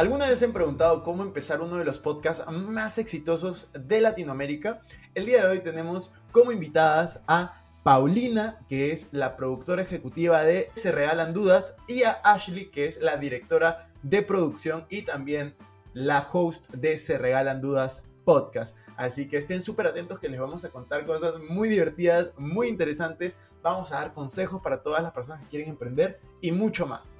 ¿Alguna vez se han preguntado cómo empezar uno de los podcasts más exitosos de Latinoamérica? El día de hoy tenemos como invitadas a Paulina, que es la productora ejecutiva de Se Regalan Dudas, y a Ashley, que es la directora de producción y también la host de Se Regalan Dudas podcast. Así que estén súper atentos que les vamos a contar cosas muy divertidas, muy interesantes. Vamos a dar consejos para todas las personas que quieren emprender y mucho más.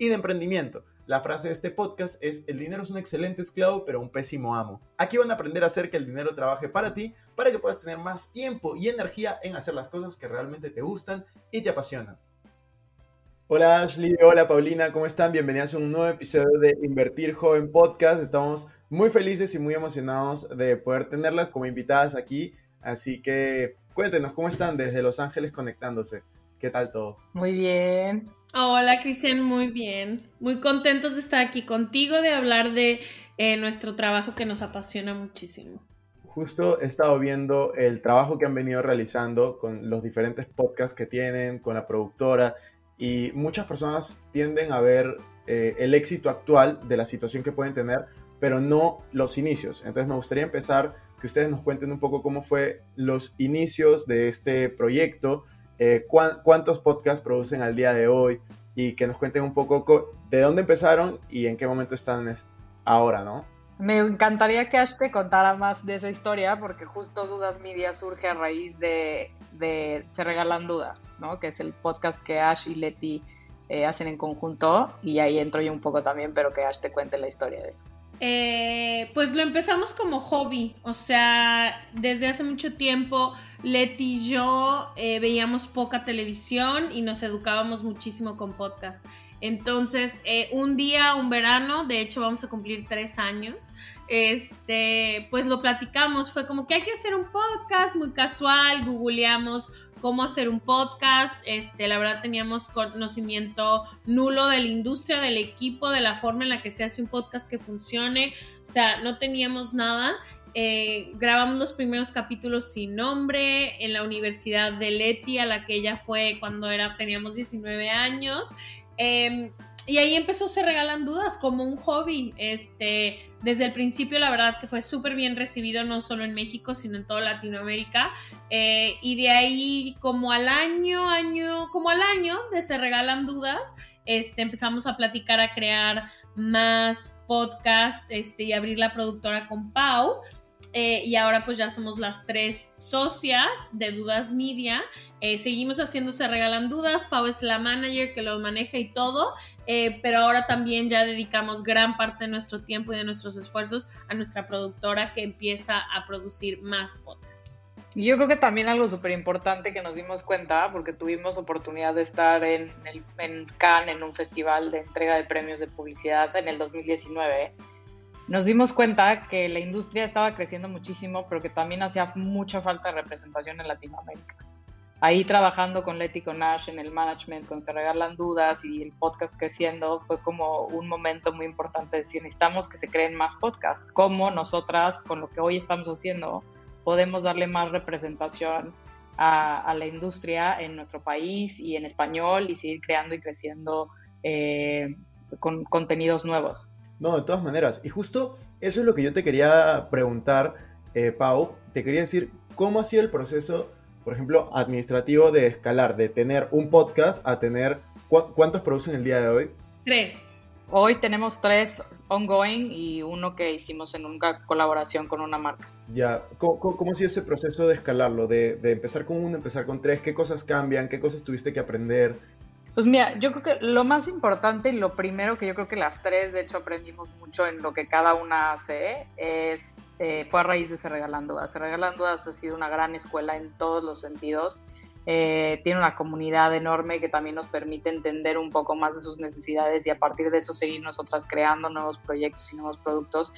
y de emprendimiento. La frase de este podcast es, el dinero es un excelente esclavo pero un pésimo amo. Aquí van a aprender a hacer que el dinero trabaje para ti, para que puedas tener más tiempo y energía en hacer las cosas que realmente te gustan y te apasionan. Hola Ashley, hola Paulina, ¿cómo están? Bienvenidas a un nuevo episodio de Invertir Joven Podcast. Estamos muy felices y muy emocionados de poder tenerlas como invitadas aquí. Así que cuéntenos, ¿cómo están desde Los Ángeles conectándose? ¿Qué tal todo? Muy bien. Hola Cristian, muy bien. Muy contentos de estar aquí contigo, de hablar de eh, nuestro trabajo que nos apasiona muchísimo. Justo he estado viendo el trabajo que han venido realizando con los diferentes podcasts que tienen, con la productora, y muchas personas tienden a ver eh, el éxito actual de la situación que pueden tener, pero no los inicios. Entonces me gustaría empezar que ustedes nos cuenten un poco cómo fue los inicios de este proyecto, eh, cuántos podcasts producen al día de hoy y que nos cuenten un poco de dónde empezaron y en qué momento están ahora, ¿no? Me encantaría que Ash te contara más de esa historia porque justo Dudas Media surge a raíz de, Se Regalan Dudas, ¿no? Que es el podcast que Ash y Leti eh, hacen en conjunto y ahí entro yo un poco también, pero que Ash te cuente la historia de eso. Eh, pues lo empezamos como hobby, o sea, desde hace mucho tiempo Leti y yo eh, veíamos poca televisión y nos educábamos muchísimo con podcast. Entonces, eh, un día, un verano, de hecho vamos a cumplir tres años, este, pues lo platicamos, fue como que hay que hacer un podcast muy casual, googleamos cómo hacer un podcast. Este, la verdad teníamos conocimiento nulo de la industria, del equipo, de la forma en la que se hace un podcast que funcione. O sea, no teníamos nada. Eh, grabamos los primeros capítulos sin nombre en la Universidad de Leti, a la que ella fue cuando era, teníamos 19 años. Em, y ahí empezó Se Regalan Dudas como un hobby. Este, desde el principio, la verdad que fue súper bien recibido, no solo en México, sino en toda Latinoamérica. Eh, y de ahí, como al año, año, como al año de Se Regalan Dudas, este, empezamos a platicar, a crear más podcast este, y abrir la productora con Pau. Eh, y ahora pues ya somos las tres socias de Dudas Media. Eh, seguimos haciendo Se Regalan Dudas, Pau es la manager que lo maneja y todo, eh, pero ahora también ya dedicamos gran parte de nuestro tiempo y de nuestros esfuerzos a nuestra productora que empieza a producir más podcasts. Yo creo que también algo súper importante que nos dimos cuenta, porque tuvimos oportunidad de estar en, en Cannes, en un festival de entrega de premios de publicidad en el 2019 nos dimos cuenta que la industria estaba creciendo muchísimo, pero que también hacía mucha falta de representación en Latinoamérica. Ahí trabajando con Leti con Nash en el management, con Se Regalan Dudas y el podcast creciendo, fue como un momento muy importante de decir, necesitamos que se creen más podcasts. Como nosotras, con lo que hoy estamos haciendo, podemos darle más representación a, la industria en nuestro país y en español y seguir creando y creciendo eh, con contenidos nuevos. No, de todas maneras. Y justo eso es lo que yo te quería preguntar, eh, Pau. Te quería decir, ¿cómo ha sido el proceso, por ejemplo, administrativo de escalar, de tener un podcast a tener, ¿cuántos producen el día de hoy? Tres. Hoy tenemos tres ongoing y uno que hicimos en una colaboración con una marca. Ya, ¿cómo, ha sido ese proceso de escalarlo? De, de, empezar con uno, empezar con tres, ¿qué cosas cambian? ¿Qué cosas tuviste que aprender? Pues mira, yo creo que lo más importante y lo primero que yo creo que las tres, de hecho, aprendimos mucho en lo que cada una hace, es, eh, fue a raíz de Se Regalando Dudas. Se Regalando Dudas ha sido una gran escuela en todos los sentidos. Eh, tiene una comunidad enorme que también nos permite entender un poco más de sus necesidades y a partir de eso seguir nosotras creando nuevos proyectos y nuevos productos.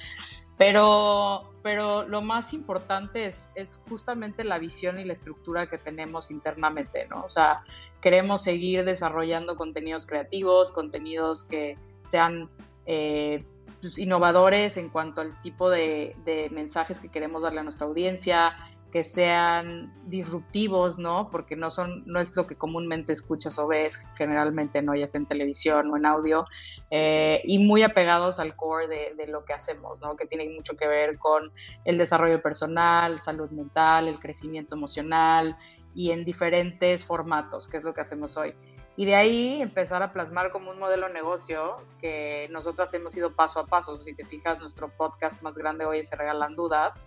Pero, pero lo más importante es, es justamente la visión y la estructura que tenemos internamente, ¿no? O sea, queremos seguir desarrollando contenidos creativos, contenidos que sean eh, pues, innovadores en cuanto al tipo de, mensajes que queremos darle a nuestra audiencia, que sean disruptivos, ¿no? Porque no son, no es lo que comúnmente escuchas o ves, generalmente no, ya sea en televisión o en audio, eh, y muy apegados al core de, lo que hacemos, ¿no? Que tiene mucho que ver con el desarrollo personal, salud mental, el crecimiento emocional, y en diferentes formatos, que es lo que hacemos hoy. Y de ahí empezar a plasmar como un modelo de negocio que nosotras hemos ido paso a paso. Si te fijas, nuestro podcast más grande hoy es Se Regalan Dudas.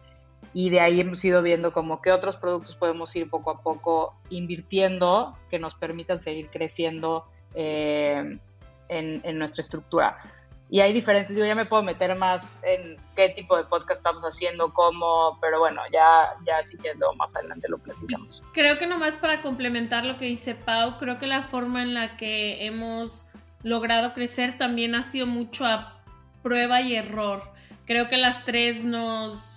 Y de ahí hemos ido viendo como qué otros productos podemos ir poco a poco invirtiendo que nos permitan seguir creciendo eh, en, en nuestra estructura y hay diferentes, yo ya me puedo meter más en qué tipo de podcast estamos haciendo, cómo, pero bueno, ya, ya sí que más adelante lo platicamos. Creo que nomás para complementar lo que dice Pau, creo que la forma en la que hemos logrado crecer también ha sido mucho a prueba y error. Creo que las tres nos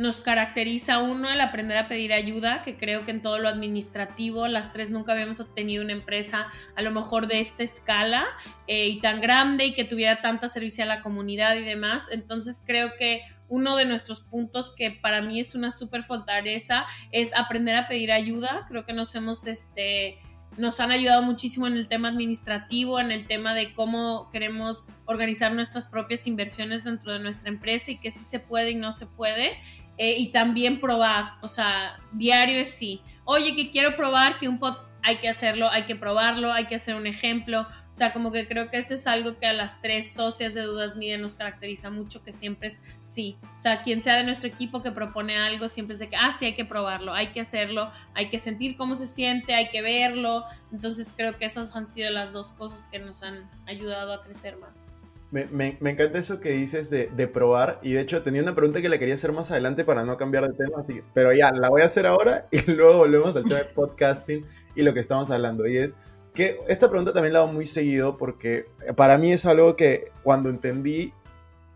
nos caracteriza uno el aprender a pedir ayuda, que creo que en todo lo administrativo las tres nunca habíamos obtenido una empresa a lo mejor de esta escala eh, y tan grande y que tuviera tanta servicio a la comunidad y demás. Entonces creo que uno de nuestros puntos que para mí es una súper fortaleza es aprender a pedir ayuda. Creo que nos hemos este nos han ayudado muchísimo en el tema administrativo, en el tema de cómo queremos organizar nuestras propias inversiones dentro de nuestra empresa y que sí se puede y no se puede. Eh, y también probar, o sea, diario es sí. Oye, que quiero probar que un pot hay que hacerlo, hay que probarlo, hay que hacer un ejemplo. O sea, como que creo que eso es algo que a las tres socias de Dudas Media nos caracteriza mucho, que siempre es sí. O sea, quien sea de nuestro equipo que propone algo, siempre es de que, ah, sí, hay que probarlo, hay que hacerlo, hay que sentir cómo se siente, hay que verlo. Entonces creo que esas han sido las dos cosas que nos han ayudado a crecer más. Me, me, encanta eso que dices de, probar. Y de hecho, tenía una pregunta que le quería hacer más adelante para no cambiar de tema. Así, pero ya, la voy a hacer ahora y luego volvemos al tema de podcasting y lo que estamos hablando. Y es que esta pregunta también la hago muy seguido porque para mí es algo que cuando entendí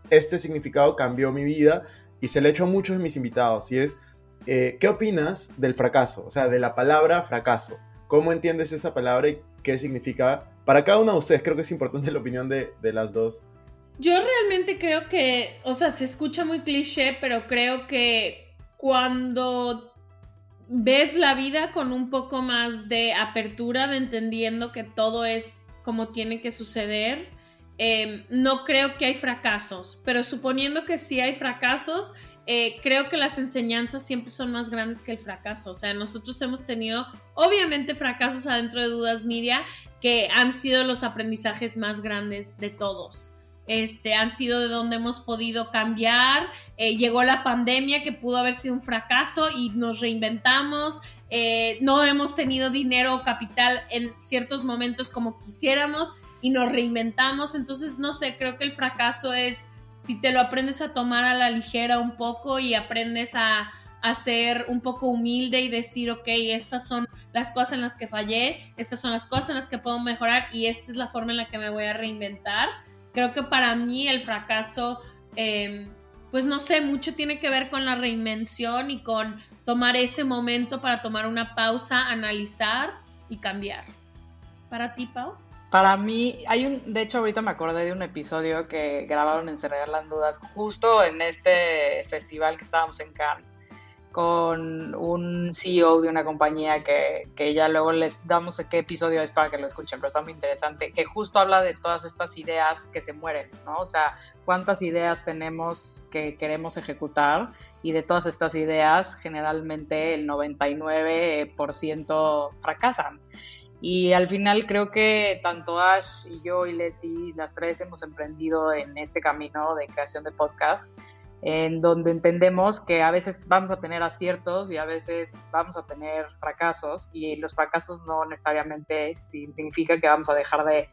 este significado cambió mi vida y se le he hecho a muchos de mis invitados. Y es, eh, ¿qué opinas del fracaso? O sea, de la palabra fracaso. ¿Cómo entiendes esa palabra y qué significa para cada uno de ustedes? Creo que es importante la opinión de, de las dos. Yo realmente creo que, o sea, se escucha muy cliché, pero creo que cuando ves la vida con un poco más de apertura, de entendiendo que todo es como tiene que suceder, eh, no creo que hay fracasos, pero suponiendo que sí hay fracasos, eh, creo que las enseñanzas siempre son más grandes que el fracaso. O sea, nosotros hemos tenido, obviamente, fracasos adentro de Dudas Media que han sido los aprendizajes más grandes de todos. Este, han sido de donde hemos podido cambiar. Eh, llegó la pandemia que pudo haber sido un fracaso y nos reinventamos. Eh, no hemos tenido dinero o capital en ciertos momentos como quisiéramos y nos reinventamos. Entonces, no sé, creo que el fracaso es si te lo aprendes a tomar a la ligera un poco y aprendes a, ser un poco humilde y decir, ok, estas son las cosas en las que fallé, estas son las cosas en las que puedo mejorar y esta es la forma en la que me voy a reinventar. Creo que para mí el fracaso, em, pues no sé, mucho tiene que ver con la reinvención y con tomar ese momento para tomar una pausa, analizar y cambiar. ¿Para ti, Pau? Para mí, hay un, de hecho ahorita me acordé de un episodio que grabaron en Se Regalan Dudas, justo en este festival que estábamos en Cannes, con un CEO de una compañía que, que, ya luego les damos qué episodio es para que lo escuchen, pero está muy interesante, que justo habla de todas estas ideas que se mueren, ¿no? O sea, cuántas ideas tenemos que queremos ejecutar y de todas estas ideas generalmente el 99% fracasan. Y al final creo que tanto Ash y yo y Leti, las tres hemos emprendido en este camino de creación de podcast en donde entendemos que a veces vamos a tener aciertos y a veces vamos a tener fracasos y los fracasos no necesariamente significa que vamos a dejar de,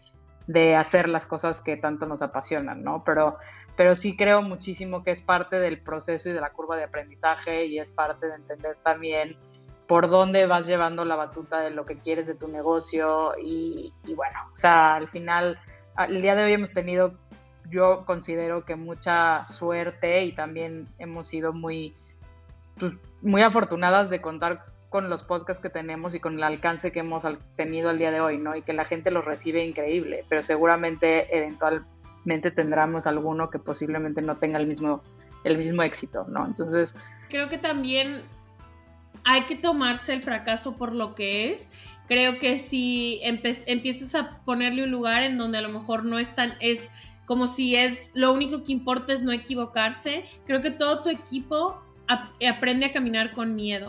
de hacer las cosas que tanto nos apasionan, ¿no? Pero, pero sí creo muchísimo que es parte del proceso y de la curva de aprendizaje y es parte de entender también por dónde vas llevando la batuta de lo que quieres de tu negocio y, y bueno, o sea, al final, el día de hoy hemos tenido yo considero que mucha suerte y también hemos sido muy, pues, muy afortunadas de contar con los podcasts que tenemos y con el alcance que hemos tenido el día de hoy, ¿no? Y que la gente los recibe increíble, pero seguramente eventualmente tendremos alguno que posiblemente no tenga el mismo, el mismo éxito, ¿no? Entonces... Creo que también hay que tomarse el fracaso por lo que es. Creo que si empiezas a ponerle un lugar en donde a lo mejor no es tan... Es, como si es lo único que importa es no equivocarse. Creo que todo tu equipo aprende a caminar con miedo.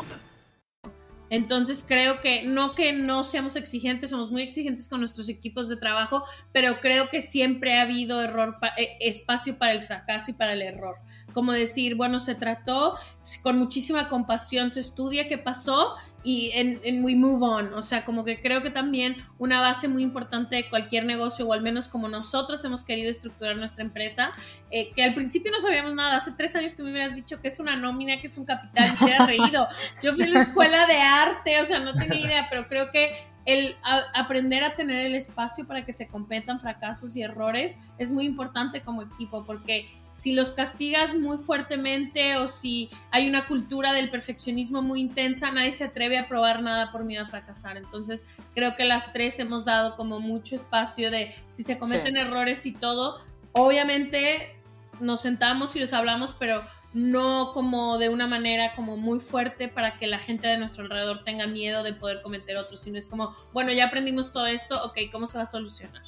Entonces creo que no que no seamos exigentes, somos muy exigentes con nuestros equipos de trabajo, pero creo que siempre ha habido error, eh, espacio para el fracaso y para el error. Como decir, bueno, se trató con muchísima compasión, se estudia qué pasó y en, we move on. O sea, como que creo que también una base muy importante de cualquier negocio, o al menos como nosotros hemos querido estructurar nuestra empresa, eh, que al principio no sabíamos nada. Hace tres años tú me hubieras dicho que es una nómina, que es un capital, y te hubiera reído. Yo fui a la escuela de arte, o sea, no tenía idea, pero creo que el aprender a tener el espacio para que se competan fracasos y errores es muy importante como equipo, porque si los castigas muy fuertemente o si hay una cultura del perfeccionismo muy intensa, nadie se atreve a probar nada por miedo a fracasar. Entonces, creo que las tres hemos dado como mucho espacio de si se cometen errores y todo, obviamente nos sentamos y los hablamos, pero no como de una manera como muy fuerte para que la gente de nuestro alrededor tenga miedo de poder cometer otros, sino es como, bueno, ya aprendimos todo esto, ok, ¿cómo se va a solucionar?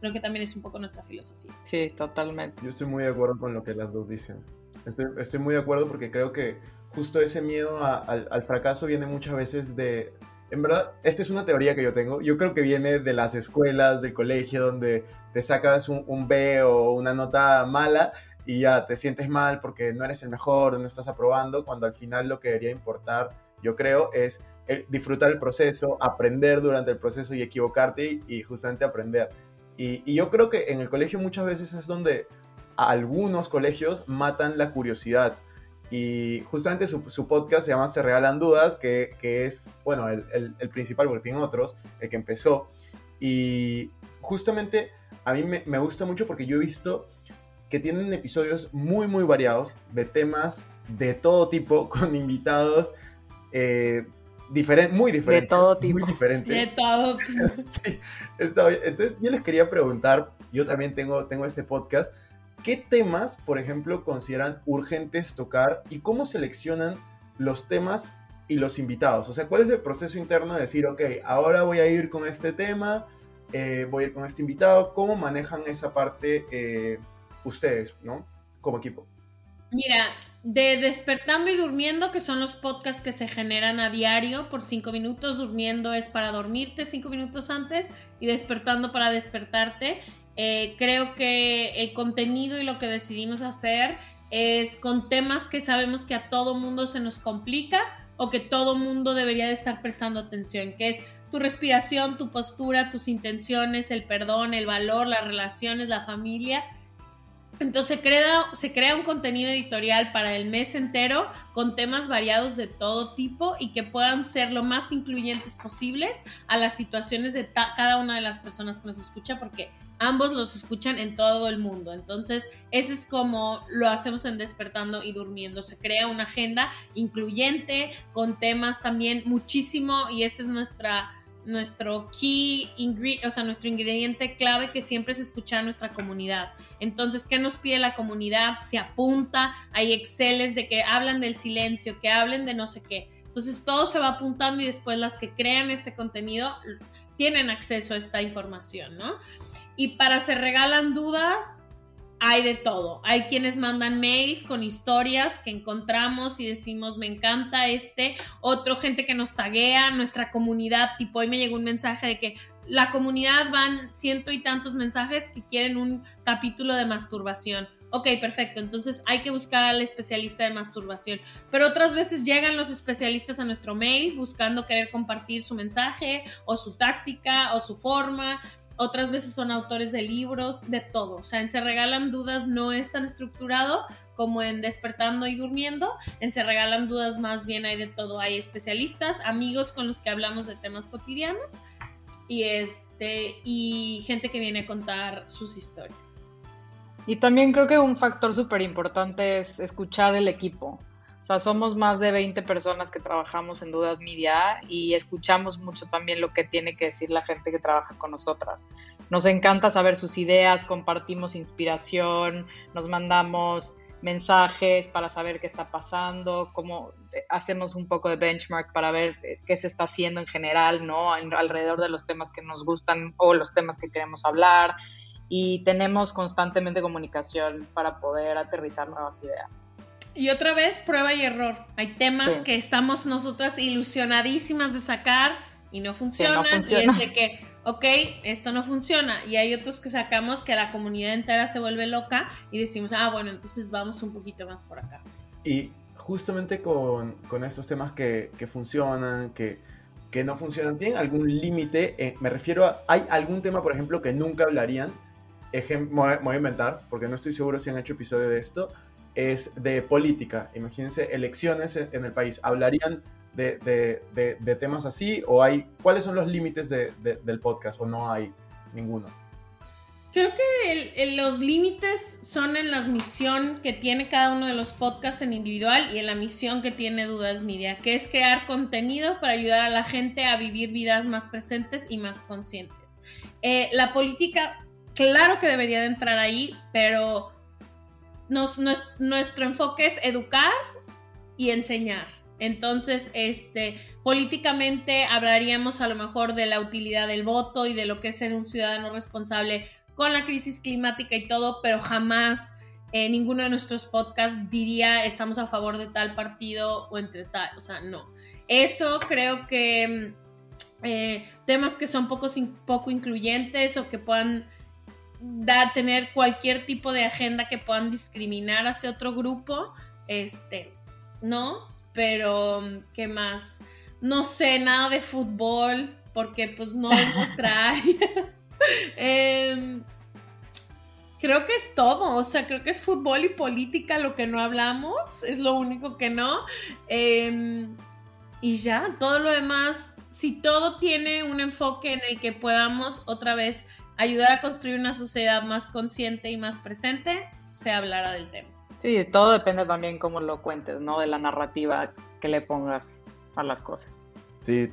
Creo que también es un poco nuestra filosofía. Sí, totalmente. Yo estoy muy de acuerdo con lo que las dos dicen. Estoy, estoy muy de acuerdo porque creo que justo ese miedo al, al fracaso viene muchas veces de, en verdad, esta es una teoría que yo tengo. Yo creo que viene de las escuelas, del colegio, donde te sacas un, un, B o una nota mala y ya te sientes mal porque no eres el mejor, no estás aprobando, cuando al final lo que debería importar, yo creo, es disfrutar el proceso, aprender durante el proceso y equivocarte y, justamente aprender. Y, yo creo que en el colegio muchas veces es donde algunos colegios matan la curiosidad. Y justamente su, podcast se llama Se Regalan Dudas, que, es, bueno, el, principal, porque tiene otros, el que empezó. Y justamente a mí me gusta mucho porque yo he visto que tienen episodios muy, muy variados, de temas de todo tipo, con invitados eh, muy diferentes. De todo tipo. Muy diferentes. De todo tipo. sí, está bien. Entonces, yo les quería preguntar, yo también tengo, tengo este podcast, ¿qué temas, por ejemplo, consideran urgentes tocar y cómo seleccionan los temas y los invitados? O sea, ¿cuál es el proceso interno de decir, ok, ahora voy a ir con este tema, eh, voy a ir con este invitado? ¿Cómo manejan esa parte? Eh, ustedes, ¿no? Como equipo. Mira, de despertando y durmiendo, que son los podcasts que se generan a diario por cinco minutos, durmiendo es para dormirte cinco minutos antes y despertando para despertarte. Eh, creo que el contenido y lo que decidimos hacer es con temas que sabemos que a todo mundo se nos complica o que todo mundo debería de estar prestando atención, que es tu respiración, tu postura, tus intenciones, el perdón, el valor, las relaciones, la familia Entonces se crea, se crea un contenido editorial para el mes entero con temas variados de todo tipo y que puedan ser lo más incluyentes posibles a las situaciones de cada una de las personas que nos escucha, porque ambos los escuchan en todo el mundo. Entonces, ese es como lo hacemos en Despertando y Durmiendo. Se crea una agenda incluyente con temas también muchísimo y esa es nuestra nuestro key o sea, nuestro ingrediente clave que siempre es escuchar a nuestra comunidad. Entonces, ¿qué nos pide la comunidad? Se apunta, hay exceles de que hablan del silencio, que hablen de no sé qué. Entonces, todo se va apuntando y después las que crean este contenido tienen acceso a esta información, ¿no? Y para se regalan dudas, hay de todo. Hay quienes mandan mails con historias que encontramos y decimos, me encanta este. Otro gente que nos taguea, nuestra comunidad, tipo hoy me llegó un mensaje de que la comunidad van ciento y tantos mensajes que quieren un capítulo de masturbación. Ok, perfecto. Entonces hay que buscar al especialista de masturbación. Pero otras veces llegan los especialistas a nuestro mail buscando querer compartir su mensaje o su táctica o su forma otras veces son autores de libros, de todo. O sea, en Se Regalan Dudas no es tan estructurado como en Despertando y Durmiendo. En Se Regalan Dudas más bien hay de todo. Hay especialistas, amigos con los que hablamos de temas cotidianos y, este, y gente que viene a contar sus historias. Y también creo que un factor súper importante es escuchar el equipo. Sea, somos más de 20 personas que trabajamos en Dudas Media y escuchamos mucho también lo que tiene que decir la gente que trabaja con nosotras. Nos encanta saber sus ideas, compartimos inspiración, nos mandamos mensajes para saber qué está pasando, cómo eh, hacemos un poco de benchmark para ver eh, qué se está haciendo en general, ¿no? alrededor de los temas que nos gustan o los temas que queremos hablar y tenemos constantemente comunicación para poder aterrizar nuevas ideas. Y otra vez, prueba y error. Hay temas que estamos nosotras ilusionadísimas de sacar y no funcionan. Y es de que, ok, esto no funciona. Y hay otros que sacamos que la comunidad entera se vuelve loca y decimos, ah, bueno, entonces vamos un poquito más por acá. Y justamente con, estos temas que, funcionan, que, que, no funcionan, ¿tienen algún límite? Eh, me refiero a, ¿hay algún tema, por ejemplo, que nunca hablarían? me voy a inventar, porque no estoy seguro si han hecho episodio de esto, es de política. Imagínense elecciones en el país. ¿Hablarían de, temas así? ¿O hay cuáles son los límites del podcast? ¿O no hay ninguno? Creo que los límites son en la misión que tiene cada uno de los podcasts en individual y en la misión que tiene Dudas Media, que es crear contenido para ayudar a la gente a vivir vidas más presentes y más conscientes. Eh, la política, claro que debería de entrar ahí, pero nuestro enfoque es educar y enseñar. Entonces, este, políticamente hablaríamos a lo mejor de la utilidad del voto y de lo que es ser un ciudadano responsable con la crisis climática y todo, pero jamás en ninguno de nuestros podcasts diría estamos a favor de tal partido o entre tal, o sea, no. Eso creo que mm, eh, temas que son poco incluyentes o que puedan dar, tener cualquier tipo de agenda que puedan discriminar hacia otro grupo, este, ¿no? Pero, ¿qué más? No sé nada de fútbol, porque pues no es nuestra área. Creo que es todo, o sea, creo que es fútbol y política lo que no hablamos, es lo único que no. Em, y ya, todo lo demás, si todo tiene un enfoque en el que podamos otra vez ayudar a construir una sociedad más consciente y más presente, se hablará del tema. Sí, todo depende también cómo lo cuentes, ¿no? De la narrativa que le pongas a las cosas. Sí,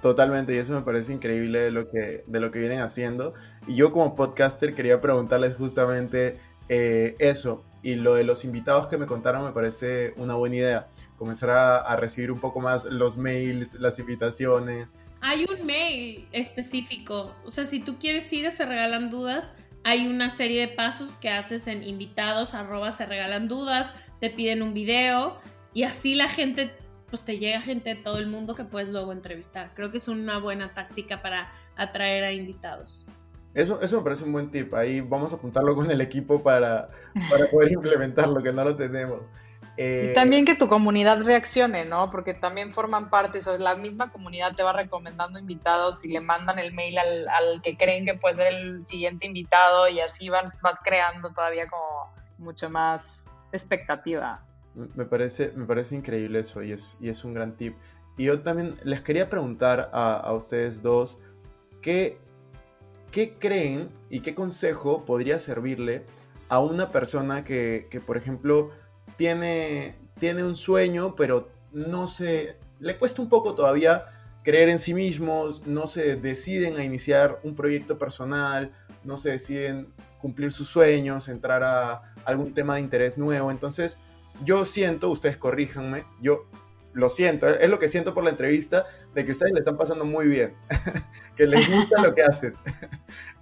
totalmente, y eso me parece increíble de lo, que, de lo que vienen haciendo. Y yo como podcaster quería preguntarles justamente eh, eso, y lo de los invitados que me contaron me parece una buena idea. Comenzar a recibir un poco más los mails, las invitaciones, hay un mail específico. O sea, si tú quieres ir a Se Regalan Dudas, hay una serie de pasos que haces en invitados, arroba Se Regalan Dudas, te piden un video y así la gente, pues te llega gente de todo el mundo que puedes luego entrevistar. Creo que es una buena táctica para atraer a invitados. Eso, eso me parece un buen tip. Ahí vamos a apuntarlo con el equipo para, para poder implementarlo, que no lo tenemos. Y también que tu comunidad reaccione, ¿no? Porque también forman parte, o la misma comunidad te va recomendando invitados y le mandan el mail al, al que creen que puede ser el siguiente invitado y así vas, vas creando todavía como mucho más expectativa. Me parece, me parece increíble eso y es, y es un gran tip. Y yo también les quería preguntar a, a ustedes dos, ¿qué, ¿qué creen y qué consejo podría servirle a una persona que, que por ejemplo, tiene, tiene un sueño, pero no se, le cuesta un poco todavía creer en sí mismos, no se deciden a iniciar un proyecto personal, no se deciden cumplir sus sueños, entrar a algún tema de interés nuevo. Entonces, yo siento, ustedes corríjanme, yo lo siento, es lo que siento por la entrevista, de que ustedes le están pasando muy bien, que les gusta lo que hacen.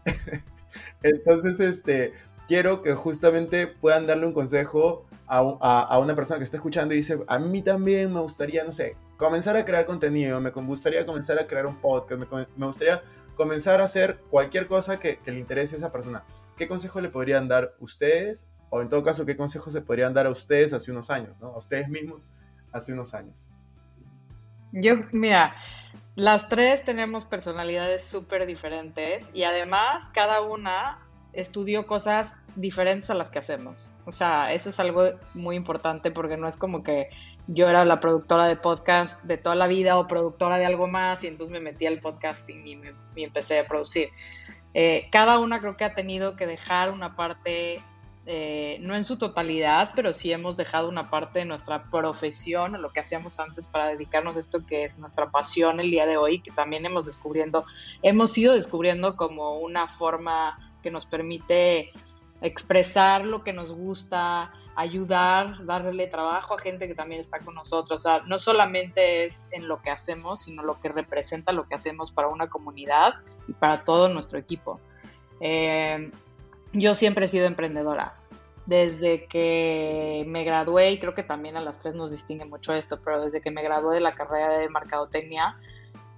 Entonces, este, quiero que justamente puedan darle un consejo a, una persona que está escuchando y dice, a mí también me gustaría, no sé, comenzar a crear contenido, me gustaría comenzar a crear un podcast, me, gustaría comenzar a hacer cualquier cosa que, le interese a esa persona. ¿Qué consejo le podrían dar ustedes? O en todo caso, ¿qué consejos se podrían dar a ustedes hace unos años, ¿no? A ustedes mismos hace unos años. Yo, mira, las tres tenemos personalidades súper diferentes y además cada una estudió cosas diferentes a las que hacemos. O sea, eso es algo muy importante porque no es como que yo era la productora de podcast de toda la vida o productora de algo más y entonces me metí al podcasting y, me, empecé a producir. Eh, cada una creo que ha tenido que dejar una parte, eh, no en su totalidad, pero sí hemos dejado una parte de nuestra profesión lo que hacíamos antes para dedicarnos a esto que es nuestra pasión el día de hoy, que también hemos descubriendo, hemos ido descubriendo como una forma que nos permite expresar lo que nos gusta, ayudar, darle trabajo a gente que también está con nosotros. O sea, no solamente es en lo que hacemos, sino lo que representa lo que hacemos para una comunidad y para todo nuestro equipo. Eh, yo siempre he sido emprendedora. Desde que me gradué, y creo que también a las tres nos distingue mucho esto, pero desde que me gradué de la carrera de mercadotecnia,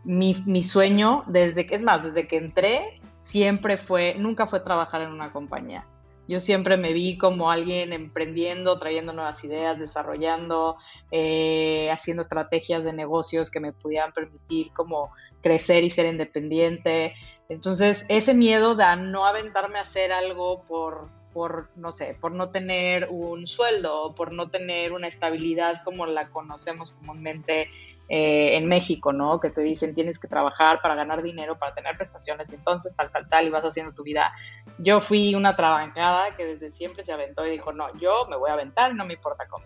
mi, mi sueño, desde que, es más, desde que entré, siempre fue, nunca fue trabajar en una compañía yo siempre me vi como alguien emprendiendo, trayendo nuevas ideas, desarrollando, eh, haciendo estrategias de negocios que me pudieran permitir como crecer y ser independiente. Entonces, ese miedo de no aventarme a hacer algo por, por, no sé, por no tener un sueldo, por no tener una estabilidad como la conocemos comúnmente eh, en México, ¿no? Que te dicen tienes que trabajar para ganar dinero, para tener prestaciones, entonces tal, tal, tal, y vas haciendo tu vida. Yo fui una trabancada que desde siempre se aventó y dijo, no, yo me voy a aventar, no me importa cómo.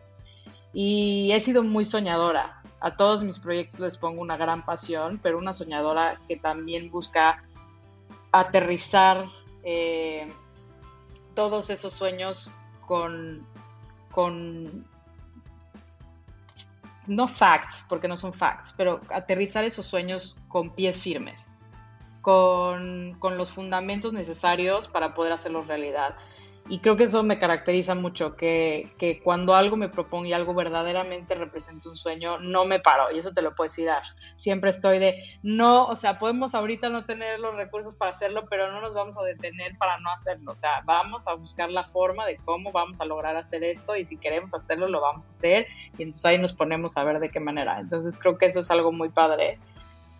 Y he sido muy soñadora. A todos mis proyectos les pongo una gran pasión, pero una soñadora que también busca aterrizar eh, todos esos sueños con, con no facts, porque no son facts, pero aterrizar esos sueños con pies firmes, con, con los fundamentos necesarios para poder hacerlos realidad. Y creo que eso me caracteriza mucho, que, que, cuando algo me propongo y algo verdaderamente representa un sueño, no me paro. Y eso te lo puedo decir, Ash. Siempre estoy de, no, o sea, podemos ahorita no tener los recursos para hacerlo, pero no nos vamos a detener para no hacerlo. O sea, vamos a buscar la forma de cómo vamos a lograr hacer esto y si queremos hacerlo, lo vamos a hacer. Y entonces ahí nos ponemos a ver de qué manera. Entonces creo que eso es algo muy padre.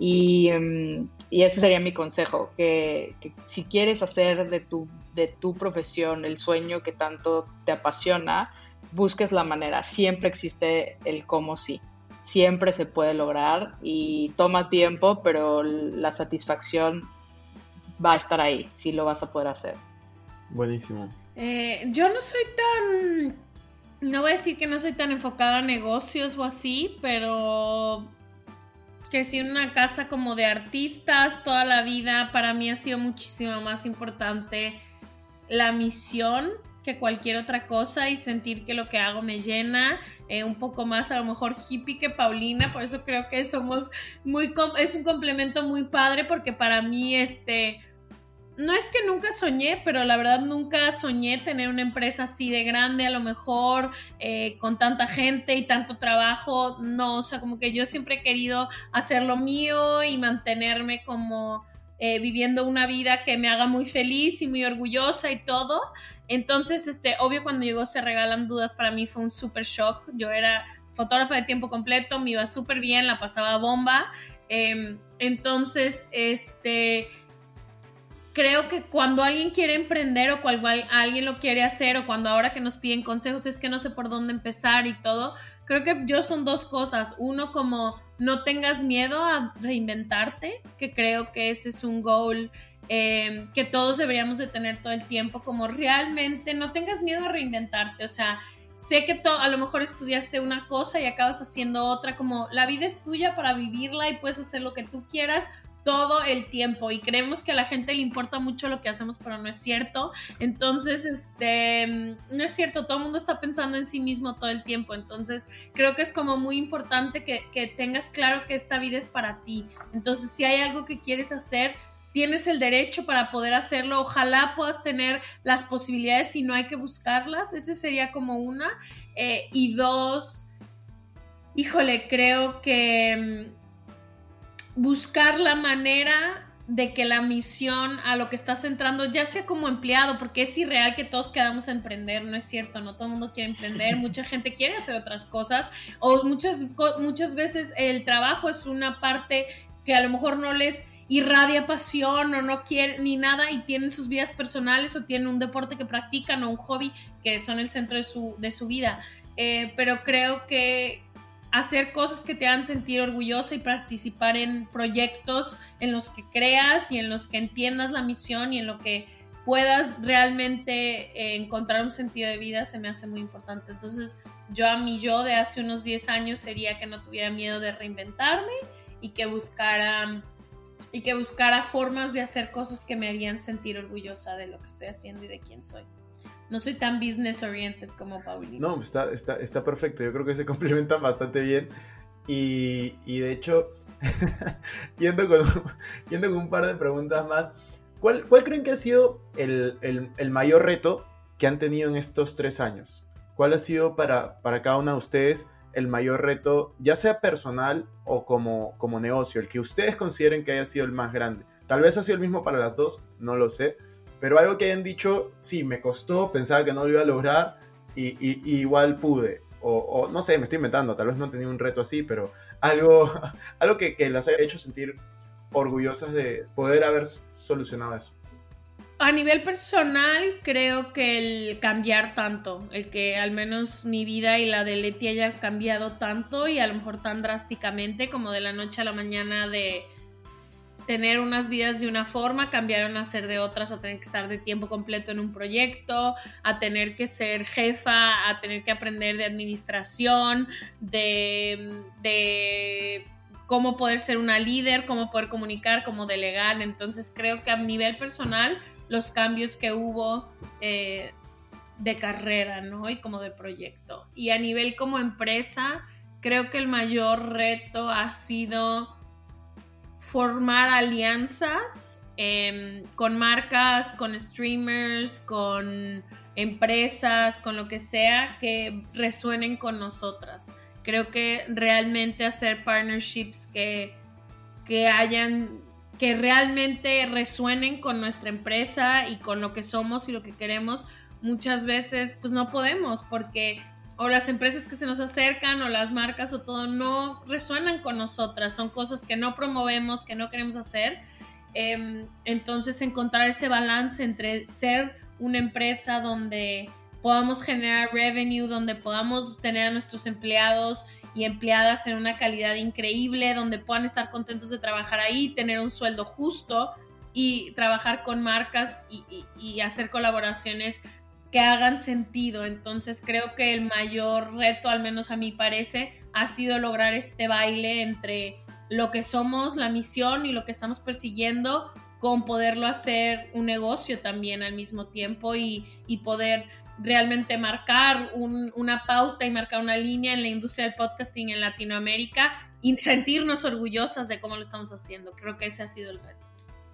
Y, mm, y ese sería mi consejo, que, que si quieres hacer de tu de tu profesión, el sueño que tanto te apasiona, busques la manera. Siempre existe el cómo sí. Siempre se puede lograr y toma tiempo, pero la satisfacción va a estar ahí, si lo vas a poder hacer. Buenísimo. Eh, yo no soy tan, no voy a decir que no soy tan enfocada a negocios o así, pero crecí en una casa como de artistas toda la vida. Para mí ha sido muchísimo más importante la misión que cualquier otra cosa y sentir que lo que hago me llena, eh, un poco más a lo mejor hippie que Paulina, por eso creo que somos muy, es un complemento muy padre porque para mí este, no es que nunca soñé, pero la verdad nunca soñé tener una empresa así de grande, a lo mejor eh, con tanta gente y tanto trabajo, no, o sea, como que yo siempre he querido hacer lo mío y mantenerme como eh, viviendo una vida que me haga muy feliz y muy orgullosa y todo. Entonces, este, obvio, cuando llegó Se Regalan Dudas, para mí fue un super shock. Yo era fotógrafa de tiempo completo, me iba súper bien, la pasaba bomba. Em, entonces, este, creo que cuando alguien quiere emprender o cuando alguien lo quiere hacer o cuando ahora que nos piden consejos es que no sé por dónde empezar y todo, creo que yo son dos cosas. Uno, como no tengas miedo a reinventarte, que creo que ese es un goal em, que todos deberíamos de tener todo el tiempo, como realmente no tengas miedo a reinventarte, o sea, sé que a lo mejor estudiaste una cosa y acabas haciendo otra, como la vida es tuya para vivirla y puedes hacer lo que tú quieras todo el tiempo y creemos que a la gente le importa mucho lo que hacemos, pero no es cierto. Entonces, este, no es cierto, todo el mundo está pensando en sí mismo todo el tiempo. Entonces, creo que es como muy importante que, que tengas claro que esta vida es para ti. Entonces, si hay algo que quieres hacer, tienes el derecho para poder hacerlo. Ojalá puedas tener las posibilidades y no hay que buscarlas. Ese sería como una. Eh, y dos, híjole, creo que buscar la manera de que la misión a lo que estás entrando ya sea como empleado, porque es irreal que todos quedamos a emprender, no es cierto, no todo el mundo quiere emprender, mucha gente quiere hacer otras cosas, o muchas, muchas veces el trabajo es una parte que a lo mejor no les irradia pasión o no quiere ni nada y tienen sus vidas personales o tienen un deporte que practican o un hobby que son el centro de su, de su vida. Eh, pero creo que hacer cosas que te hagan sentir orgullosa y participar en proyectos en los que creas y en los que entiendas la misión y en lo que puedas realmente eh, encontrar un sentido de vida se me hace muy importante. Entonces, yo a mi yo de hace unos 10 años sería que no tuviera miedo de reinventarme y que buscara y que buscara formas de hacer cosas que me harían sentir orgullosa de lo que estoy haciendo y de quién soy. No soy tan business oriented como Paulina. No, está, está, está perfecto. Yo creo que se complementan bastante bien. Y, y de hecho, yendo, con, yendo con un par de preguntas más, ¿cuál, cuál creen que ha sido el, el, el, mayor reto que han tenido en estos tres años? ¿Cuál ha sido para, para cada una de ustedes el mayor reto, ya sea personal o como, como negocio, el que ustedes consideren que haya sido el más grande? Tal vez ha sido el mismo para las dos, no lo sé, pero algo que hayan dicho, sí, me costó, pensaba que no lo iba a lograr y, igual pude. O, no sé, me estoy inventando, tal vez no tenía un reto así, pero algo, algo que, que las haya hecho sentir orgullosas de poder haber solucionado eso a nivel personal, creo que el cambiar tanto, el que al menos mi vida y la de Leti haya cambiado tanto y a lo mejor tan drásticamente como de la noche a la mañana de tener unas vidas de una forma, cambiaron a ser de otras, a tener que estar de tiempo completo en un proyecto, a tener que ser jefa, a tener que aprender de administración, de, de cómo poder ser una líder, cómo poder comunicar, cómo delegar. Entonces creo que a nivel personal los cambios que hubo eh, de carrera, ¿no? Y como de proyecto. Y a nivel como empresa, creo que el mayor reto ha sido formar alianzas em, con marcas, con streamers, con empresas, con lo que sea que resuenen con nosotras. Creo que realmente hacer partnerships que, que hayan que realmente resuenen con nuestra empresa y con lo que somos y lo que queremos, muchas veces pues no podemos porque o las empresas que se nos acercan o las marcas o todo no resuenan con nosotras, son cosas que no promovemos, que no queremos hacer. Em, entonces encontrar ese balance entre ser una empresa donde podamos generar revenue, donde podamos tener a nuestros empleados y empleadas en una calidad increíble, donde puedan estar contentos de trabajar ahí, tener un sueldo justo y trabajar con marcas y, hacer colaboraciones que hagan sentido. Entonces creo que el mayor reto, al menos a mí parece, ha sido lograr este baile entre lo que somos, la misión y lo que estamos persiguiendo, con poderlo hacer un negocio también al mismo tiempo y, y poder realmente marcar una pauta y marcar una línea en la industria del podcasting en Latinoamérica y sentirnos orgullosas de cómo lo estamos haciendo. Creo que ese ha sido el reto.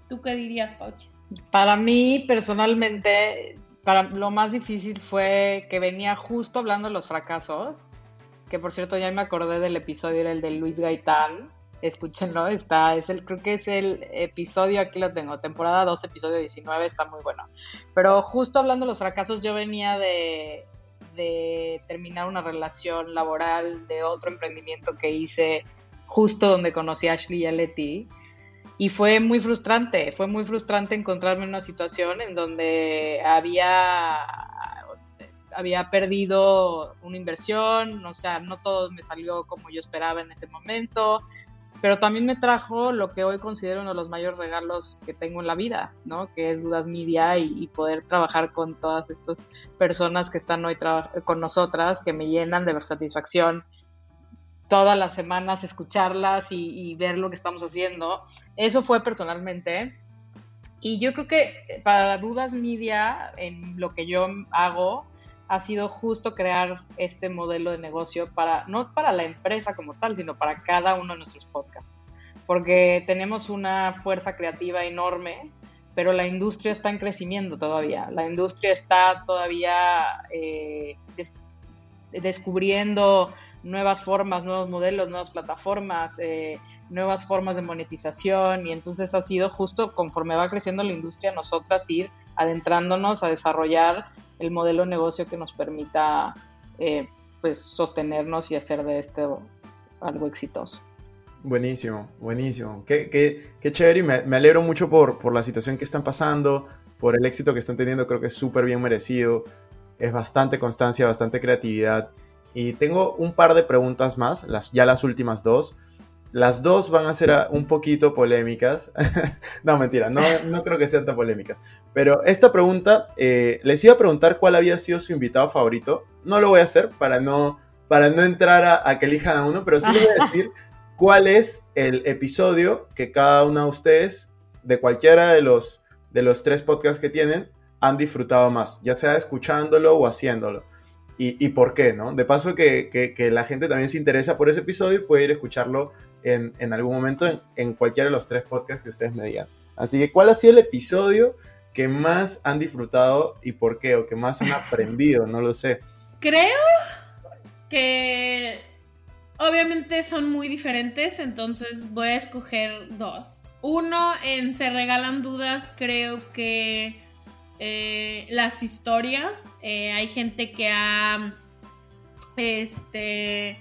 ¿Tú qué dirías, Pauchis? Para mí, personalmente, para lo más difícil fue que venía justo hablando de los fracasos, que por cierto ya me acordé del episodio, era el de Luis Gaitán, escúchenlo, está, es el, creo que es el episodio, aquí lo tengo, temporada 2, episodio 19, está muy bueno. Pero justo hablando de los fracasos, yo venía de, de terminar una relación laboral de otro emprendimiento que hice justo donde conocí a Ashley y a Letty. Y fue muy frustrante, fue muy frustrante encontrarme en una situación en donde había, había perdido una inversión, o sea, no todo me salió como yo esperaba en ese momento, pero también me trajo lo que hoy considero uno de los mayores regalos que tengo en la vida, ¿no? Que es Dudas Media y, poder trabajar con todas estas personas que están hoy con nosotras, que me llenan de satisfacción todas las semanas, escucharlas y, ver lo que estamos haciendo. Eso fue personalmente. Y yo creo que para Dudas Media, en lo que yo hago, ha sido justo crear este modelo de negocio para, no para la empresa como tal, sino para cada uno de nuestros podcasts. Porque tenemos una fuerza creativa enorme, pero la industria está en crecimiento todavía. La industria está todavía eh, descubriendo nuevas formas, nuevos modelos, nuevas plataformas, eh, nuevas formas de monetización y entonces ha sido justo conforme va creciendo la industria nosotras ir adentrándonos a desarrollar el modelo de negocio que nos permita eh, pues sostenernos y hacer de esto algo exitoso. Buenísimo, buenísimo. Qué, qué, qué chévere y me, me, alegro mucho por, por la situación que están pasando, por el éxito que están teniendo, creo que es súper bien merecido. Es bastante constancia, bastante creatividad. Y tengo un par de preguntas más, las, ya las últimas dos. Las dos van a ser ah, un poquito polémicas. no, mentira, no, no, creo que sean tan polémicas. Pero esta pregunta, eh, les iba a preguntar cuál había sido su invitado favorito. No lo voy a hacer para no, para no entrar a, que elijan a uno, pero sí les voy a decir cuál es el episodio que cada uno de ustedes, de cualquiera de los, de los tres podcasts que tienen, han disfrutado más, ya sea escuchándolo o haciéndolo y, por qué, ¿no? De paso que, la gente también se interesa por ese episodio y puede ir a escucharlo en, algún momento en, cualquiera de los tres podcasts que ustedes me digan. Así que, ¿cuál ha sido el episodio que más han disfrutado y por qué? O que más han aprendido, no lo sé. Creo que obviamente son muy diferentes, entonces voy a escoger dos. Uno, en Se Regalan Dudas, creo que eh, las historias. Eh, hay gente que ha este,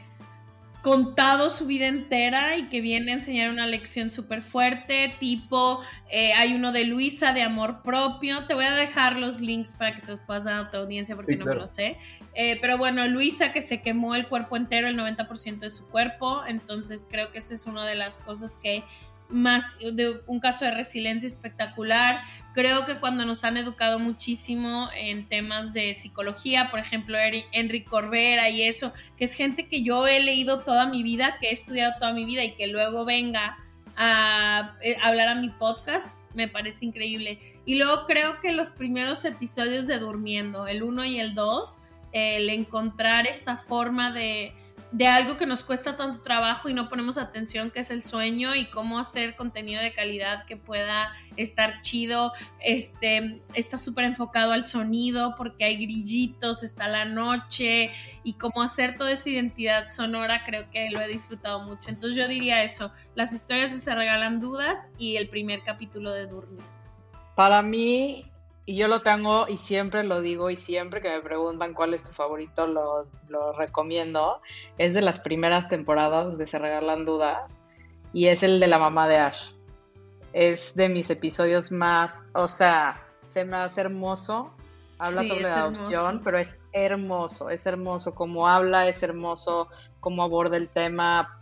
contado su vida entera y que viene a enseñar una lección súper fuerte, tipo, eh, hay uno de Luisa de Amor Propio, te voy a dejar los links para que se los puedas dar a tu audiencia porque no me lo sé, pero bueno, Luisa que se quemó el cuerpo entero, el 90% de su cuerpo, entonces creo que esa es una de las cosas que más de un caso de resiliencia espectacular. Creo que cuando nos han educado muchísimo en temas de psicología, por ejemplo, Enrique Corbera y eso, que es gente que yo he leído toda mi vida, que he estudiado toda mi vida y que luego venga a, eh, hablar a mi podcast, me parece increíble. Y luego creo que los primeros episodios de Durmiendo, el 1 y el 2, el encontrar esta forma de de algo que nos cuesta tanto trabajo y no ponemos atención, que es el sueño y cómo hacer contenido de calidad que pueda estar chido, este, está súper enfocado al sonido porque hay grillitos, está la noche y cómo hacer toda esa identidad sonora, creo que lo he disfrutado mucho. Entonces yo diría eso, las historias de Se Regalan Dudas y el primer capítulo de Dormir. Para mí, y yo lo tengo y siempre lo digo y siempre que me preguntan cuál es tu favorito lo, recomiendo. Es de las primeras temporadas de Se Regalan Dudas y es el de la mamá de Ash. Es de mis episodios más, o sea, se me hace hermoso. Habla sobre la adopción, pero es hermoso, es hermoso como habla, es hermoso cómo aborda el tema.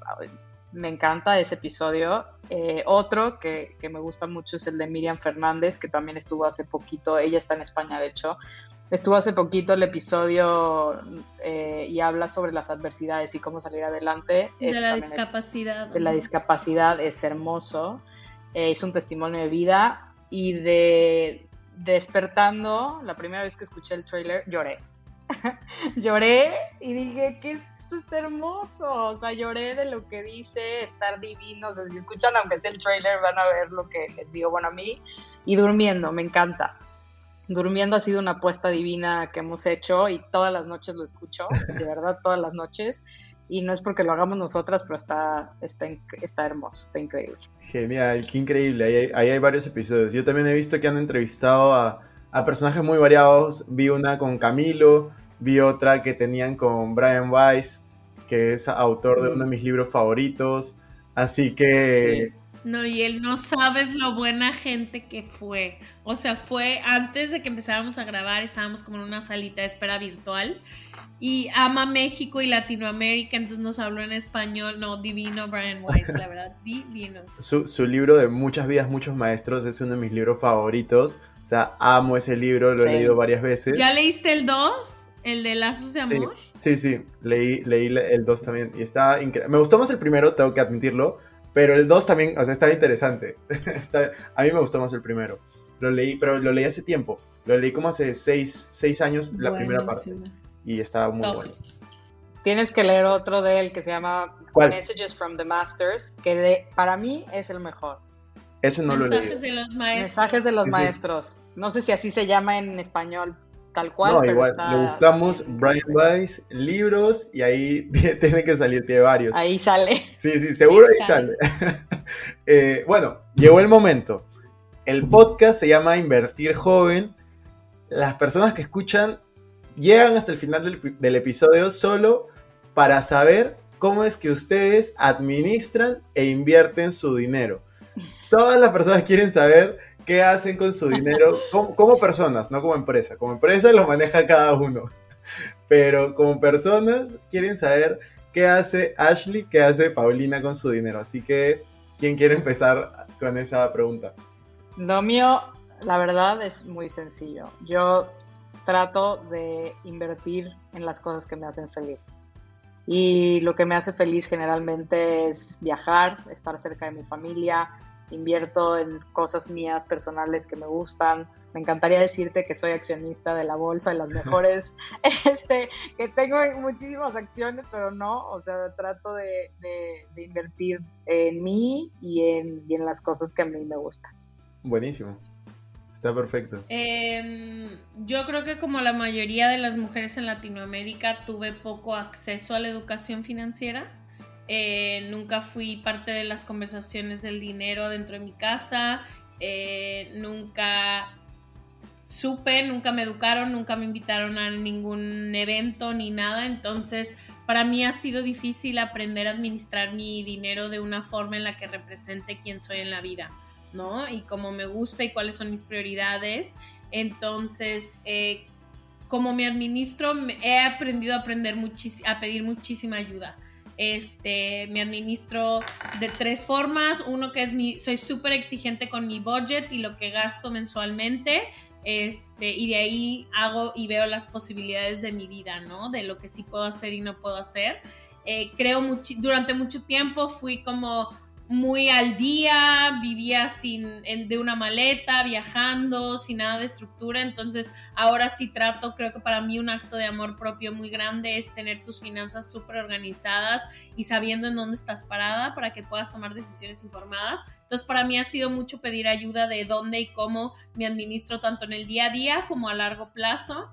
Me encanta ese episodio eh, otro que, me gusta mucho es el de Miriam Fernández, que también estuvo hace poquito, ella está en España de hecho, estuvo hace poquito el episodio eh, y habla sobre las adversidades y cómo salir adelante. De la discapacidad. de la discapacidad, es hermoso, eh, es un testimonio de vida y de despertando, la primera vez que escuché el trailer, lloré. lloré y dije, ¿qué es esto hermoso. O sea, lloré de lo que dice, estar divino. O sea, si escuchan, aunque sea el trailer, van a ver lo que les digo. Bueno, a mí, y durmiendo, me encanta. Durmiendo ha sido una apuesta divina que hemos hecho y todas las noches lo escucho, de verdad, todas las noches. y no es porque lo hagamos nosotras, pero está, está, está hermoso, está increíble. Genial, qué increíble. Ahí hay, ahí hay varios episodios. Yo también he visto que han entrevistado a, a, personajes muy variados. Vi una con Camilo, vi otra que tenían con Brian Weiss, que es autor de uno de mis libros favoritos. Así que... Sí. No, y él no sabes lo buena gente que fue. O sea, fue antes de que empezáramos a grabar, estábamos como en una salita de espera virtual y ama México y Latinoamérica, entonces nos habló en español, no, divino Brian Weiss, la verdad, divino. Su, su, libro de Muchas vidas, muchos maestros es uno de mis libros favoritos, o sea, amo ese libro, lo sí. he leído varias veces. ¿Ya leíste el 2? ¿El de Lazos de Amor? Sí, sí, sí. leí, leí el 2 también y está increíble. Me gustó más el primero, tengo que admitirlo, pero el 2 también, o sea, está interesante. está, a mí me gustó más el primero. Lo leí, pero lo leí hace tiempo. Lo leí como hace 6 años, la Buenísimo. primera parte y estaba muy Top. bueno. Tienes que leer otro de él que se llama ¿Cuál? Messages from the Masters, que de, para mí es el mejor. Ese no Mensajes lo leí. de los maestros. Mensajes de los Sí, sí. maestros. No sé si así se llama en español tal cual. No, igual, está- lo buscamos Brian Weiss, libros, y ahí tiene que salir, tiene varios. Ahí sale. Sí, sí, seguro Ahí ahí sale. Eh, bueno, llegó el momento. El podcast se llama Invertir Joven. Las personas que escuchan llegan hasta el final del, del episodio solo para saber cómo es que ustedes administran e invierten su dinero. Todas las personas quieren saber qué hacen con su dinero como, como personas, no como empresa. Como empresa lo maneja cada uno. Pero como personas quieren saber qué hace Ashley, qué hace Paulina con su dinero. Así que, ¿quién quiere empezar con esa pregunta? Lo mío, la verdad, es muy sencillo. Yo trato de invertir en las cosas que me hacen feliz. Y lo que me hace feliz generalmente es viajar, estar cerca de mi familia, invierto en cosas mías personales que me gustan. Me encantaría decirte que soy accionista de la bolsa, de las mejores, este, que tengo muchísimas acciones, pero no, o sea, trato de, de, de invertir en mí y en, y en las cosas que a mí me gustan. Buenísimo. Está perfecto. Eh, yo creo que como la mayoría de las mujeres en Latinoamérica tuve poco acceso a la educación financiera. Eh, nunca fui parte de las conversaciones del dinero dentro de mi casa. Eh, nunca supe, nunca me educaron, nunca me invitaron a ningún evento ni nada. Entonces, para mí ha sido difícil aprender a administrar mi dinero de una forma en la que represente quién soy en la vida. ¿no? Y cómo me gusta y cuáles son mis prioridades. Entonces, eh, como me administro, he aprendido a, aprender a pedir muchísima ayuda. Este, me administro de tres formas. Uno que es mi, soy súper exigente con mi budget y lo que gasto mensualmente. Este, y de ahí hago y veo las posibilidades de mi vida, ¿no? De lo que sí puedo hacer y no puedo hacer. Eh, creo muchi- durante mucho tiempo fui como muy al día, vivía sin, en- de una maleta, viajando, sin nada de estructura, entonces ahora sí trato, creo que para mí un acto de amor propio muy grande es tener tus finanzas súper organizadas y sabiendo en dónde estás parada para que puedas tomar decisiones informadas. Entonces para mí ha sido mucho pedir ayuda de dónde y cómo me administro tanto en el día a día como a largo plazo.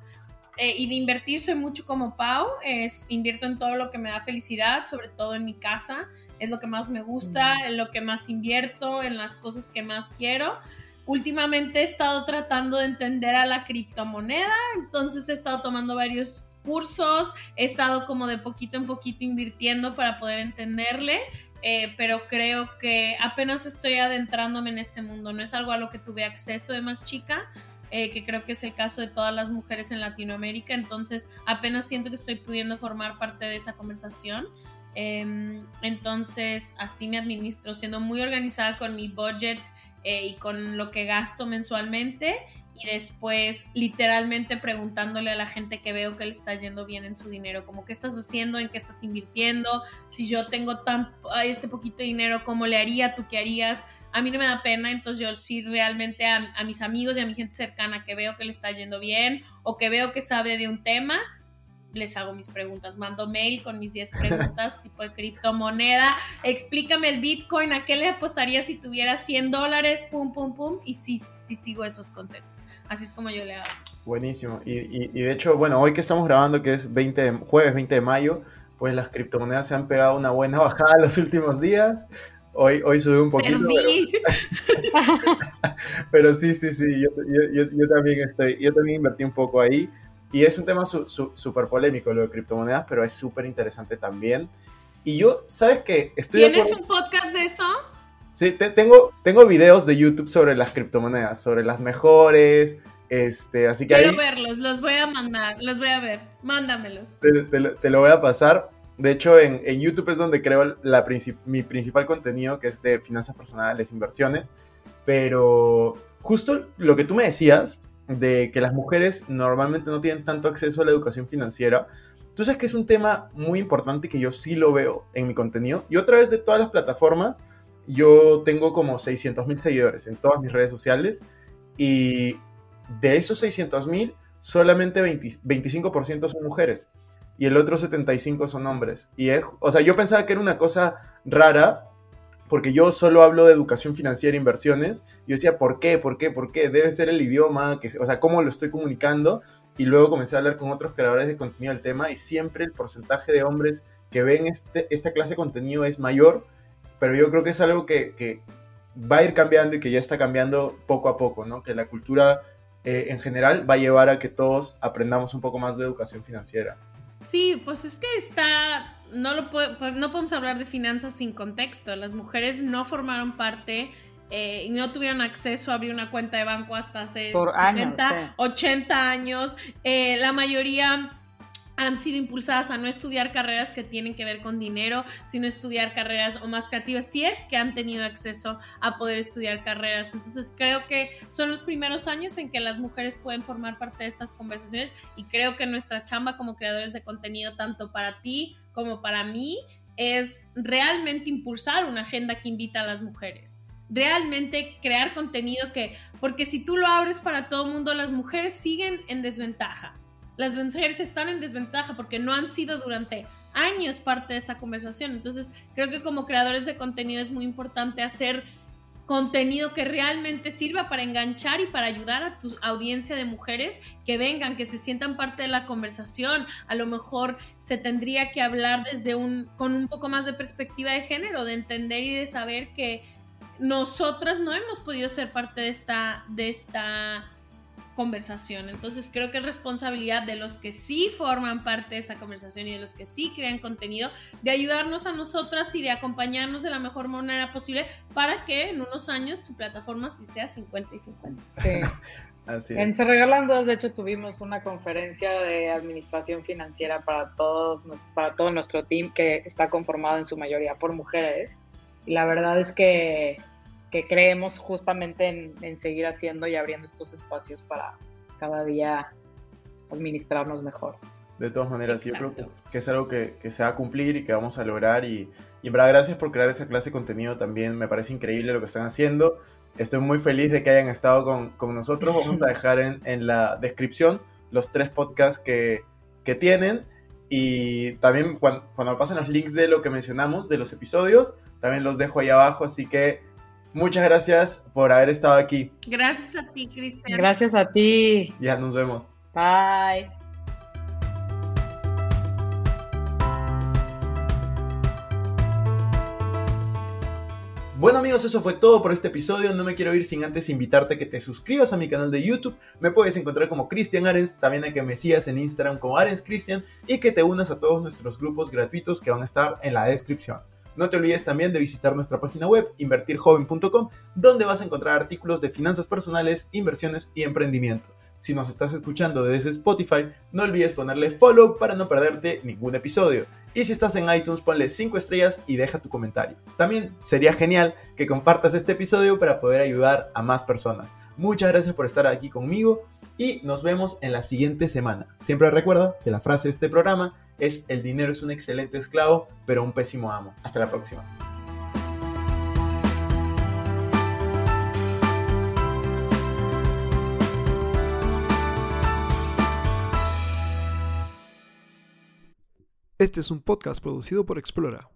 Eh, y de invertir soy mucho como Pau, es, invierto en todo lo que me da felicidad, sobre todo en mi casa, es lo que más me gusta, en lo que más invierto, en las cosas que más quiero. Últimamente he estado tratando de entender a la criptomoneda, entonces he estado tomando varios cursos, he estado como de poquito en poquito invirtiendo para poder entenderle, eh, pero creo que apenas estoy adentrándome en este mundo, no es algo a lo que tuve acceso de más chica, eh, que creo que es el caso de todas las mujeres en Latinoamérica, entonces apenas siento que estoy pudiendo formar parte de esa conversación. Eh, entonces así me administro, siendo muy organizada con mi budget eh, y con lo que gasto mensualmente y después literalmente preguntándole a la gente que veo que le está yendo bien en su dinero, como qué estás haciendo, en qué estás invirtiendo, si yo tengo tan este poquito de dinero, ¿cómo le haría? ¿Tú qué harías? A mí no me da pena, entonces yo sí realmente a, a mis amigos y a mi gente cercana que veo que le está yendo bien o que veo que sabe de un tema, les hago mis preguntas, mando mail con mis 10 preguntas tipo de criptomoneda, explícame el Bitcoin, ¿a qué le apostaría si tuviera 100 dólares? Pum, pum, pum, y sí, sí sigo esos consejos. Así es como yo le hago. Buenísimo. Y, y- y de hecho, bueno, hoy que estamos grabando, que es 20 de- jueves 20 de mayo, pues las criptomonedas se han pegado una buena bajada los últimos días. Hoy, hoy sube un poquito. Pero, sí, sí, sí, yo, también estoy, yo también invertí un poco ahí. Y es un tema súper polémico lo de criptomonedas, pero es súper interesante también. Y yo, ¿sabes qué? Estoy ¿Tienes un podcast de eso? Sí, tengo, tengo videos de YouTube sobre las criptomonedas, sobre las mejores, este, así que Quiero verlos, los voy a mandar, los voy a ver, mándamelos. Te, lo voy a pasar. De hecho, en, YouTube es donde creo la mi principal contenido, que es de finanzas personales, inversiones. Pero justo lo que tú me decías, de que las mujeres normalmente no tienen tanto acceso a la educación financiera, sabes que es un tema muy importante que yo sí lo veo en mi contenido. Y a través de todas las plataformas, yo tengo como 600 mil seguidores en todas mis redes sociales. Y de esos 600 mil, solamente 25% son mujeres y el otro 75 son hombres. Y o sea, yo pensaba que era una cosa rara porque yo solo hablo de educación financiera e inversiones. Yo decía, ¿por qué? ¿Por qué? ¿Por qué? Debe ser el idioma, que, o sea, cómo lo estoy comunicando. Y luego comencé a hablar con otros creadores de contenido del tema y siempre el porcentaje de hombres que ven este, esta clase de contenido es mayor, pero yo creo que es algo que, que va a ir cambiando y que ya está cambiando poco a poco, ¿no? Que la cultura eh, en general va a llevar a que todos aprendamos un poco más de educación financiera. Sí, pues es que está, no, lo pues no podemos hablar de finanzas sin contexto. Las mujeres no formaron parte eh, y no tuvieron acceso a abrir una cuenta de banco hasta hace Por 80 años. Eh, la mayoría han sido impulsadas a no estudiar carreras que tienen que ver con dinero, sino estudiar carreras o más creativas, si es que han tenido acceso a poder estudiar carreras. Entonces creo que son los primeros años en que las mujeres pueden formar parte de estas conversaciones y creo que nuestra chamba como creadores de contenido, tanto para ti como para mí, es realmente impulsar una agenda que invita a las mujeres realmente crear contenido que, porque si tú lo abres para todo el mundo, las mujeres siguen en desventaja las mujeres están en desventaja porque no han sido durante años parte de esta conversación. Entonces, creo que como creadores de contenido es muy importante hacer contenido que realmente sirva para enganchar y para ayudar a tu audiencia de mujeres que vengan, que se sientan parte de la conversación. A lo mejor se tendría que hablar desde un con un poco más de perspectiva de género, de entender y de saber que nosotras no hemos podido ser parte de esta de esta conversación. Entonces creo que es responsabilidad de los que sí forman parte de esta conversación y de los que sí crean contenido, de ayudarnos a nosotras y de acompañarnos de la mejor manera posible para que en unos años tu plataforma sí sea 50 y 50. Sí. En Se Regalan Dos, de hecho, tuvimos una conferencia de administración financiera para todos, para todo nuestro team, que está conformado en su mayoría por mujeres. Y la verdad es que que creemos justamente en, seguir haciendo y abriendo estos espacios para cada día administrarnos mejor. De todas maneras, yo creo que, es algo que, se va a cumplir y que vamos a lograr. Y, y en verdad, gracias por crear esa clase de contenido también. Me parece increíble lo que están haciendo. Estoy muy feliz de que hayan estado con, con nosotros. Vamos a dejar en, en, la descripción los tres podcasts que, que tienen. Y también cuando, cuando pasen los links de lo que mencionamos, de los episodios, también los dejo ahí abajo. Así que Muchas gracias por haber estado aquí. Gracias a ti, Cristian. Gracias a ti. Ya nos vemos. Bye. Bueno amigos, eso fue todo por este episodio. No me quiero ir sin antes invitarte a que te suscribas a mi canal de YouTube. Me puedes encontrar como Cristian Arens, también a que me sigas en Instagram como Arens Cristian y que te unas a todos nuestros grupos gratuitos que van a estar en la descripción. No te olvides también de visitar nuestra página web invertirjoven.com, donde vas a encontrar artículos de finanzas personales, inversiones y emprendimiento. Si nos estás escuchando desde Spotify, no olvides ponerle follow para no perderte ningún episodio. Y si estás en iTunes, ponle 5 estrellas y deja tu comentario. También sería genial que compartas este episodio para poder ayudar a más personas. Muchas gracias por estar aquí conmigo y nos vemos en la siguiente semana. Siempre recuerda que la frase de este programa es el dinero es un excelente esclavo, pero un pésimo amo. Hasta la próxima. Este es un podcast producido por Explora.